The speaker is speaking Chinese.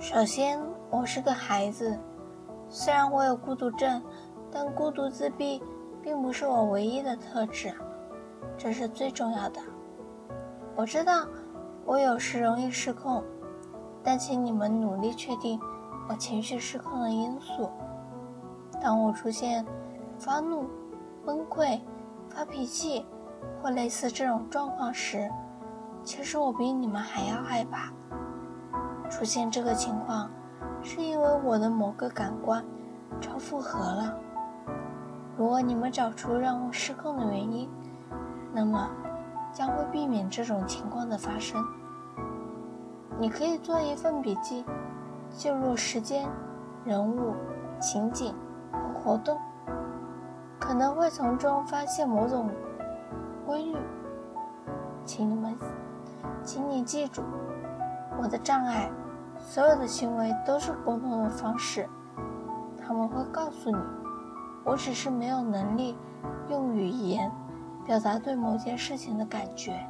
首先，我是个孩子，虽然我有孤独症，但孤独自闭并不是我唯一的特质，这是最重要的。我知道我有时容易失控，但请你们努力确定我情绪失控的因素。当我出现发怒、崩溃、发脾气或类似这种状况时，其实我比你们还要害怕。出现这个情况，是因为我的某个感官超负荷了。如果你们找出让我失控的原因，那么将会避免这种情况的发生。你可以做一份笔记，记录时间、人物、情景和活动，可能会从中发现某种规律。请你们，请你记住。我的障碍，所有的行为都是沟通的方式。他们会告诉你，我只是没有能力用语言表达对某件事情的感觉。